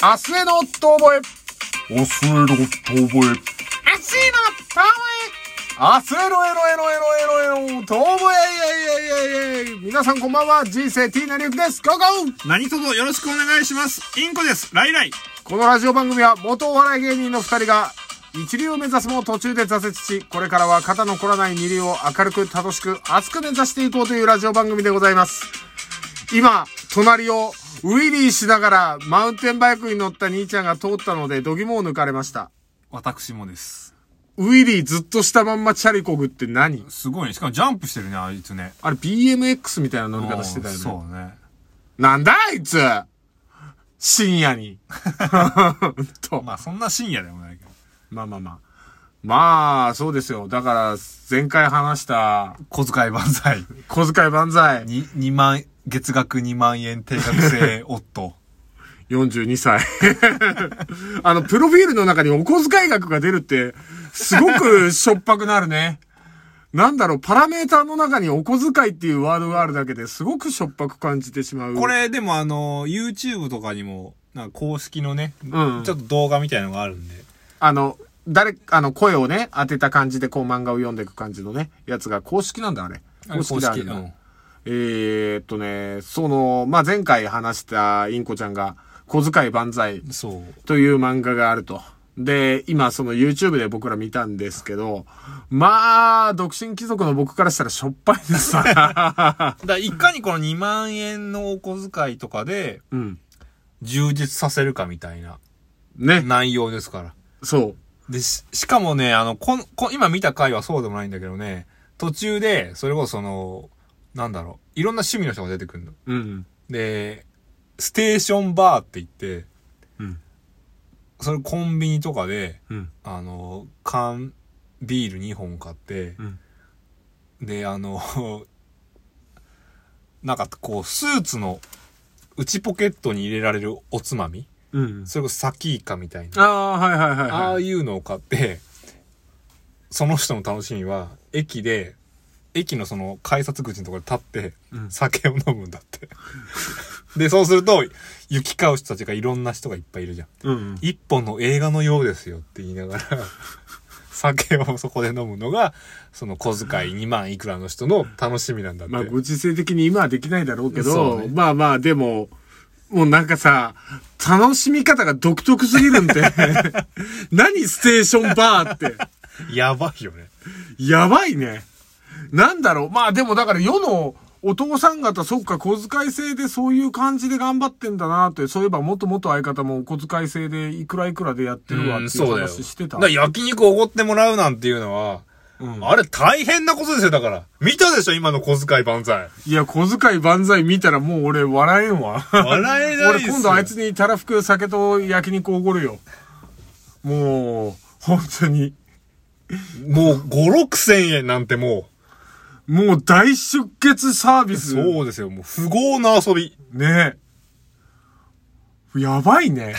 明日への遠吠え。明日への遠吠え。明日への遠吠え。明日へのエロエロエロエロエロ、遠吠え、イェイイェイイェイイェイ皆さんこんばんは、人生 T なりゆきです。ゴーゴー何卒よろしくお願いします。インコです。ライライ。このラジオ番組は元お笑い芸人の二人が一流を目指すも途中で挫折し、これからは肩の凝らない二流を明るく楽しく熱く目指していこうというラジオ番組でございます。今、隣をウィリーしながらマウンテンバイクに乗った兄ちゃんが通ったので度肝を抜かれました。私もです。ウィリーずっとしたまんまチャリこぐって何？すごいね。しかもジャンプしてるね、あいつね。あれ BMX みたいな乗り方してたよね。そうね。なんだあいつ深夜に。と。まあそんな深夜でもないけど。まあまあまあ。まあ、そうですよ。だから、前回話した、小遣い万歳。小遣い万歳、に、2万、月額2万円定額制 夫。42歳。あの、プロフィールの中にお小遣い額が出るって、すごく しょっぱくなるね。なんだろう、パラメーターの中にお小遣いっていうワードがあるだけですごくしょっぱく感じてしまう。こ、れでもあの、YouTube とかにも、なんか公式のね、うんちょっと動画みたいのがあるんで。ああの、誰、あの、声をね、当てた感じでこう漫画を読んでいく感じのね、やつが公式なんだ、あれ。公式だ、あれえーっとね、その、まあ、前回話したインコちゃんが、小遣い万歳そう。という漫画があると。で、今その YouTube で僕ら見たんですけど、まあ、独身貴族の僕からしたらしょっぱいですな。だいかにこの2万円のお小遣いとかでうん。充実させるかみたいなね。内容ですから。そう。で、し、しかもね、あの、こん、こ今見た回はそうでもないんだけどね、途中で、それこそその、なんだろう、いろんな趣味の人が出てくるの。うん。で、ステーションバーって言って、うん。それコンビニとかで、うん。あの、缶ビール2本買って、うん。で、あの、なんかこう、スーツの内ポケットに入れられるおつまみ？うん。それこそサキイカみたいな。ああ、はいはいはい、ああはい。いうのを買って、その人の楽しみは、駅で、駅のその改札口のところで立って、うん酒を飲むんだって。で、そうすると、行き交う人たちがいろんな人がいっぱいいるじゃん。うん。一本の映画のようですよって言いながら、酒をそこで飲むのが、その小遣い2万いくらの人の楽しみなんだって。まあ、ご時世的に今はできないだろうけそど、うねまあまあ、でも、もうなんかさ、楽しみ方が独特すぎるんで、何ステーションバーって。やばいよね。やばいね。なんだろう。まあでもだから世のお父さん方、そっか、小遣い制でそういう感じで頑張ってんだなって、そういえば元々相方もお小遣い制でいくらいくらでやってるわっていう話してた。だから焼肉おごってもらうなんていうのは、うんあれ大変なことですよ、だから。見たでしょ、今の小遣い万歳。いや、小遣い万歳見たらもう俺笑えんわ。笑えない俺ですよ。今度あいつにたらふく酒と焼肉おごるよ。もう、本当に。もう5、6千円なんてももう大出血サービう、ス。そうですよ、もう不合な遊び。ねえ。やばいね。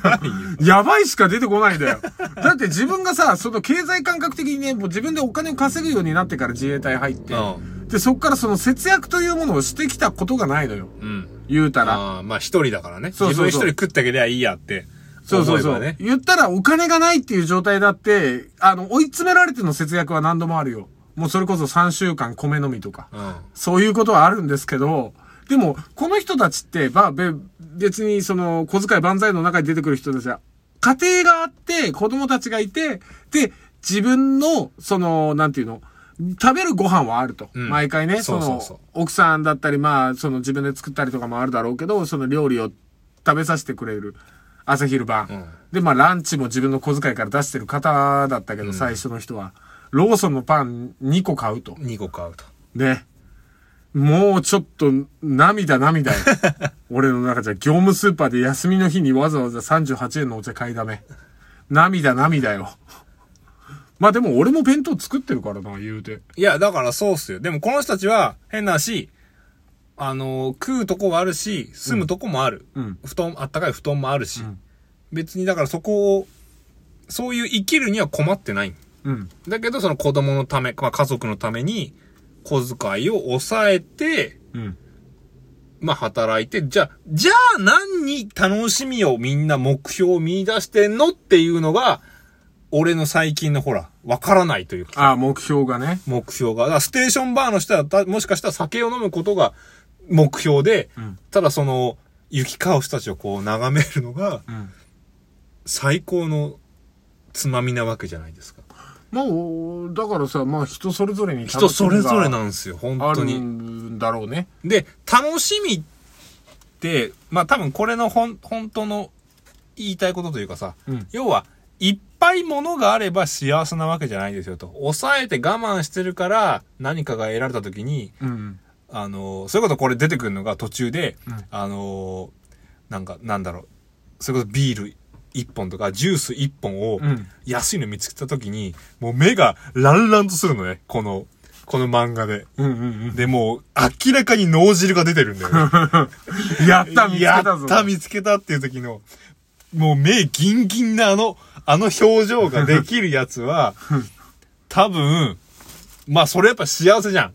やばいしか出てこないんだよ。だって自分がさ、その経済感覚的にね、もう自分でお金を稼ぐようになってから自衛隊入って、うで、そっからその節約というものをしてきたことがないのよ。うん。言うたら。ああ、まあ一人だからね。そうそうそう自分一人食ってあげりゃいいやって。そうそうそう。ね。言ったらお金がないっていう状態だって、あの、追い詰められての節約は何度もあるよ。もうそれこそ3週間米飲みとか。うん。そういうことはあるんですけど、でも、この人たちって、まあ、べ別にその、小遣い万歳の中に出てくる人たちは、家庭があって、子供たちがいて、で、自分の、その、なんていうの、食べるご飯はあると。うん毎回ね、その奥さんだったり、まあ、その自分で作ったりとかもあるだろうけど、その料理を食べさせてくれる。朝昼晩。うんで、まあ、ランチも自分の小遣いから出してる方だったけど、最初の人は。ローソンのパン2個買うと。2個買うと。ね。もうちょっと、涙涙よ。俺の中じゃ、業務スーパーで休みの日にわざわざ38円のお茶買いだめ。涙涙よ。まあでも俺も弁当作ってるからな、言うて。いや、だからそうっすよ。でもこの人たちは、変なし、あの、食うとこはあるし、住むとこもある。うん。布団、あったかい布団もあるし。うん別にだからそこを、そういう生きるには困ってない。うん。だけどその子供のため、まあ家族のために、小遣いを抑えて、うん。まあ働いて、じゃあ、じゃあ何に楽しみをみんな目標を見出してんのっていうのが、俺の最近のほら、わからないというか、ああ、目標がね。目標が。だステーションバーの人は、たもしかしたら酒を飲むことが目標で、んただその、行き交う人たちをこう眺めるのが、うん。最高のつまみなわけじゃないですか。もう、だからさ、まあ人それぞれに人それぞれななんですよ、本ある当に。んだろうね。で、楽しみって、まあ多分これの本、本当の言いたいことというかさ、うん要は、いっぱいものがあれば幸せなわけじゃないですよと。抑えて我慢してるから何かが得られた時に、うん。あの、そういうことこれ出てくるのが途中で、うんあの、なんか、なんだろう、それこそビール1本とかジュース1本をうん安いの見つけた時に、もう目がランランとするのね、この、この漫画で。うんうんで、もう明らかに脳汁が出てるんだよね。うん。やった、見つけたぞ。やった、見つけたっていう時の、もう目ギンギンなあの、あの表情ができるやつは、多分、まあそれやっぱ幸せじゃん。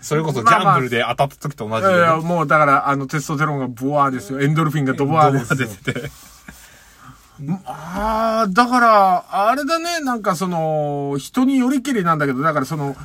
それこそギャンブルで当たった時と同じでね、いやいや、もうだから、あの、テストステロンがボワーですよ。エンドルフィンがドボワーですよ。出てて。ああ、だから、あれだね、なんかその、人によりきりなんだけど、だからその、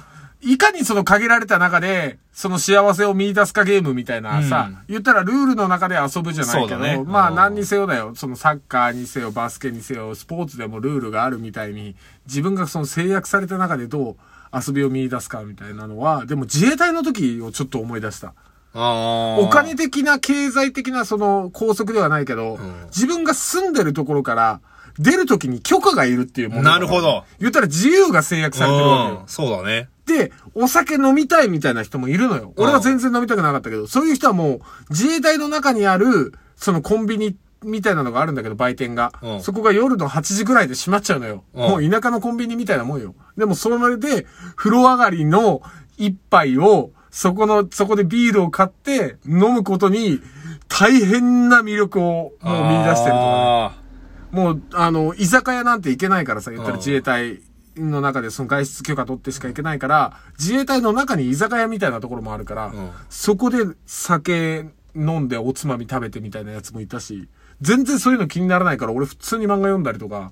いかにその限られた中で、その幸せを見出すかゲームみたいなさ、うん言ったらルールの中で遊ぶじゃないけど、ねまあうん何にせよだよ。そのサッカーにせよ、バスケにせよ、スポーツでもルールがあるみたいに、自分がその制約された中でどう遊びを見出すかみたいなのは、でも自衛隊の時をちょっと思い出した。あお金的な経済的なその拘束ではないけど、ん自分が住んでるところから出るときに許可がいるっていうものなるほど。言ったら自由が制約されてるわけようん。そうだね。で、お酒飲みたいみたいな人もいるのよ。俺は全然飲みたくなかったけど、そういう人はもう自衛隊の中にある、そのコンビニみたいなのがあるんだけど、売店が。うんそこが夜の8時ぐらいで閉まっちゃうのよ。うんもう田舎のコンビニみたいなもんよ。でもそれで、風呂上がりの一杯を、そこの、そこでビールを買って飲むことに、大変な魅力をもう見出してるとかね。あもう、あの、居酒屋なんて行けないからさ、言ったらうん。自衛隊の中でその外出許可取ってしか行けないから、自衛隊の中に居酒屋みたいなところもあるから、うん。そこで酒飲んでおつまみ食べてみたいなやつもいたし、全然そういうの気にならないから、俺普通に漫画読んだりとか、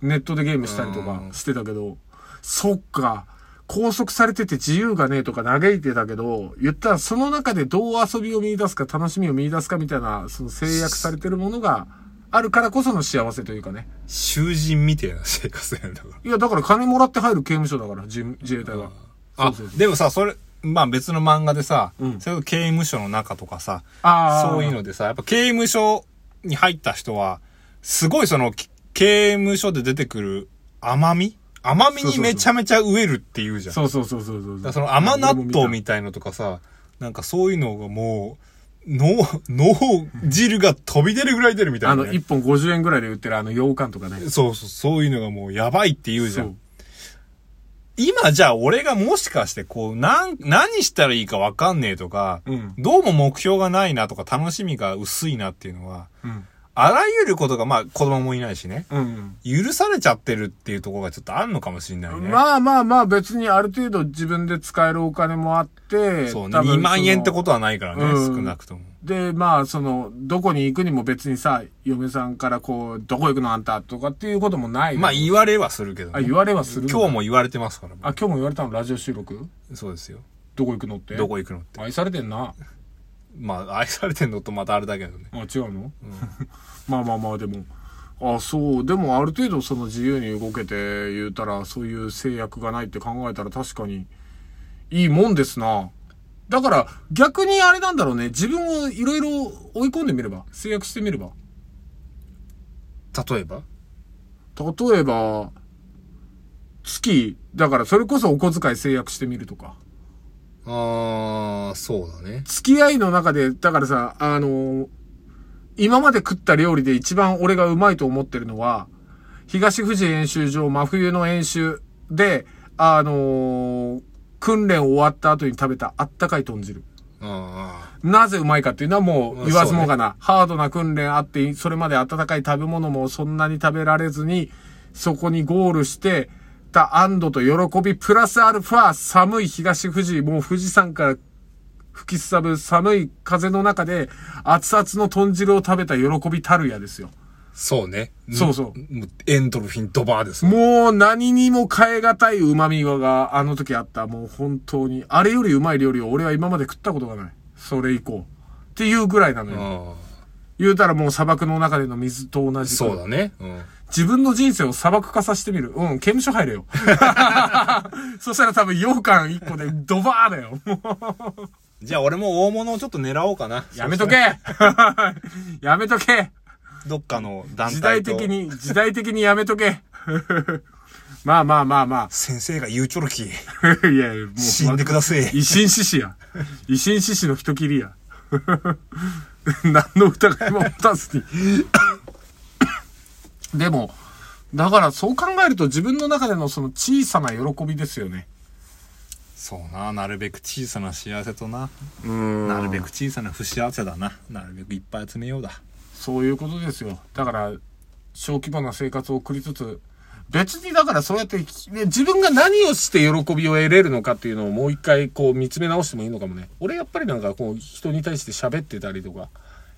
ネットでゲームしたりとかしてたけど、そっか、拘束されてて自由がねえとか嘆いてたけど、言ったらその中でどう遊びを見出すか楽しみを見出すかみたいな、その制約されてるものがあるからこその幸せというかね。ー囚人みたいな生活なんだから。いや、だから金もらって入る刑務所だから、自自衛隊は。あそうそうそうでもさ、それ、まあ別の漫画でさ、うんそれ刑務所の中とかさ、そういうのでさ、やっぱ刑務所に入った人は、すごいその、き刑務所で出てくる甘み甘みにめちゃめちゃ飢えるって言うじゃん。そうそうそうそうそう。だからその甘納豆みたたいのとかさ、なんかそういうのがもう、脳、脳汁が飛び出るぐらい出るみたいあの、なね、1本50円ぐらいで売ってるあの、羊羹とかね。そうそう、そういうのがもうやばいって言うじゃ。ん今じゃあ俺がもしかしてこう、なん、何したらいいかわかんねえとか、うん。どうも目標がないなとか楽しみが薄いなっていうのは、うん。あらゆることがまあ子供もいないしね、うん。許されちゃってるっていうところがちょっとあるのかもしれないね。まあまあまあ別にある程度自分で使えるお金もあって、そうね。多分2万円ってことはないからね、うん少なくとも。で、まあ、その、どこに行くにも別にさ、嫁さんからこう、どこ行くのあんたとかっていうこともない。まあ言われはするけどね。あ、言われはするの？今日も言われてますから。あ、今日も言われたのラジオ収録？そうですよ。どこ行くのって？どこ行くのって。愛されてんな。まあ愛されてんのとまたあれだけどね。あ、違うの、まあまあまあ、でも。あ、そう。でもある程度その自由に動けて言うたら、そういう制約がないって考えたら確かに、いいもんですな。だから、逆にあれなんだろうね。自分をいろいろ追い込んでみれば。制約してみれば。例えば？例えば、月、だからそれこそお小遣い制約してみるとか。あー、そうだね。付き合いの中で、だからさ、あのー今まで食った料理で一番俺がうまいと思ってるのは、東富士演習場真冬の演習で、あのー訓練終わった後に食べたあったかい豚汁。あなぜうまいかっていうのはもまあう言わずもがな。ハードな訓練あって、それまで温かい食べ物もそんなに食べられずに、そこにゴールしてた安堵と喜び、プラスアルファ寒い東富士、もう富士山から吹きすさぶ寒い風の中で、熱々の豚汁を食べた喜びたるやですよ。そうね。そうそうエンドルフィンドバーです。もう何にも変え難い旨味があの時あった。もう本当に。あれよりうまい料理を俺は今まで食ったことがない。それ以降。っていうぐらいなのよ。あ言うたらもう砂漠の中での水と同あじ。そうだね。うん。自分の人生を砂漠化させてみる。うん、刑務所入れよ。そしたら多分羊羹1個でドバーだよ。じゃあ俺も大物をちょっと狙おうかな。やめとけやめとけどっかの団体と。時代的。に、時代的にやめとけまあまあまあま先生が言うちょるき。あ。いやいや、もう。死んでください。維新志士や。維新志士の人切りや。何の疑いも持たずに。でも、だからそう考えると自分の中でのその小さな喜びですよね。そうな。なるべく小さな幸せとな。うんなるべく小さな不幸せだな。なるべくいっぱい集めようだ。そういうことですよ。だから、小規模な生活を送りつつ、別にだからそうやって、ね自分が何をして喜びを得れるのかっていうのをもう一回こう見つめ直してもいいのかもね。俺やっぱりなんかこう人に対して喋ってたりとか、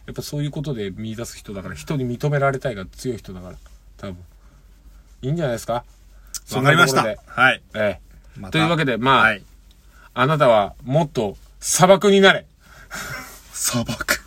やっぱそういうことで見出す人だから人に認められたいが強い人だから、多分。いいんじゃないですか？わかりました。はい。ええ。またというわけで、まあ、はい。あなたはもっと砂漠になれ。砂漠。